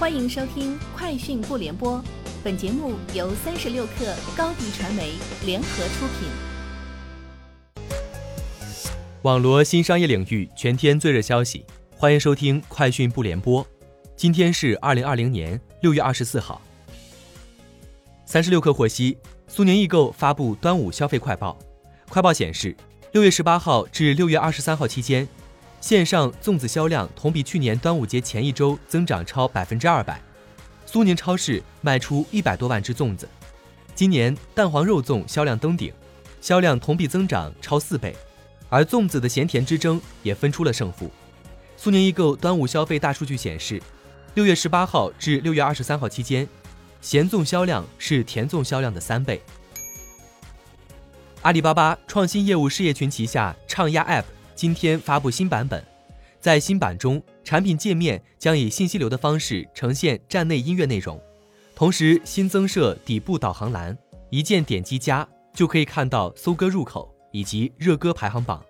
欢迎收听《快讯不联播》，本节目由三十六克高低传媒联合出品。网罗新商业领域全天最热消息，欢迎收听《快讯不联播》。今天是二零二零年六月二十四号。三十六氪获悉，苏宁易购发布端午消费快报。快报显示，六月十八号至六月二十三号期间。线上粽子销量同比去年端午节前一周增长超百分之二百，苏宁超市卖出一百多万只粽子。今年蛋黄肉粽销量登顶，销量同比增长超四倍，而粽子的咸甜之争也分出了胜负。苏宁易购端午消费大数据显示，六月十八号至六月二十三号期间，咸粽销量是甜粽销量的三倍。阿里巴巴创新业务事业群旗下畅压 App。今天发布新版本，在新版中，产品界面将以信息流的方式呈现站内音乐内容，同时新增设底部导航栏，一键点击加就可以看到搜歌入口以及热歌排行榜。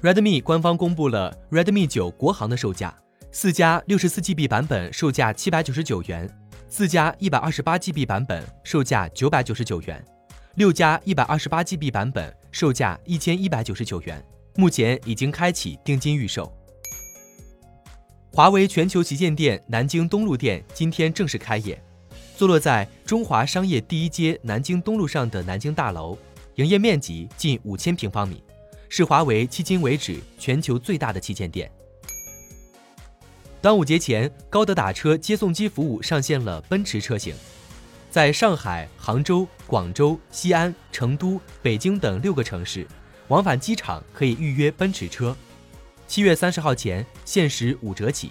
Redmi 官方公布了 Redmi 九国行的售价，四加六十四 GB 版本售价七百九十九元，四加一百二十八 GB 版本售价九百九十九元。六加一百二十八 GB 版本售价一千一百九十九元，目前已经开启定金预售。华为全球旗舰店南京东路店今天正式开业，坐落在中华商业第一街南京东路上的南京大楼，营业面积近五千平方米，是华为迄今为止全球最大的旗舰店。端午节前，高德打车接送机服务上线了奔驰车型。在上海、杭州、广州、西安、成都、北京等六个城市，往返机场可以预约奔驰车。七月三十号前限时五折起，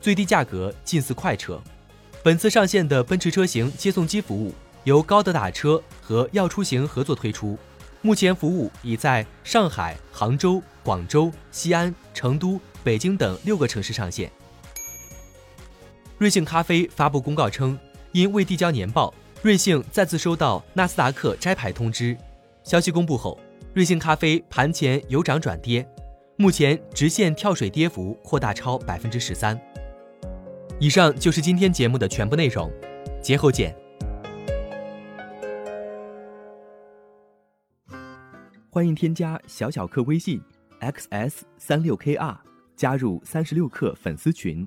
最低价格近似快车。本次上线的奔驰车型接送机服务由高德打车和要出行合作推出，目前服务已在上海、杭州、广州、西安、成都、北京等六个城市上线。瑞幸咖啡发布公告称，因未递交年报。瑞幸再次收到纳斯达克摘牌通知，消息公布后，瑞幸咖啡盘前由涨转跌，目前直线跳水跌幅扩大超百分之十三。以上就是今天节目的全部内容，节后见。欢迎添加小小客微信 xs 三六 kr，加入三十六课粉丝群。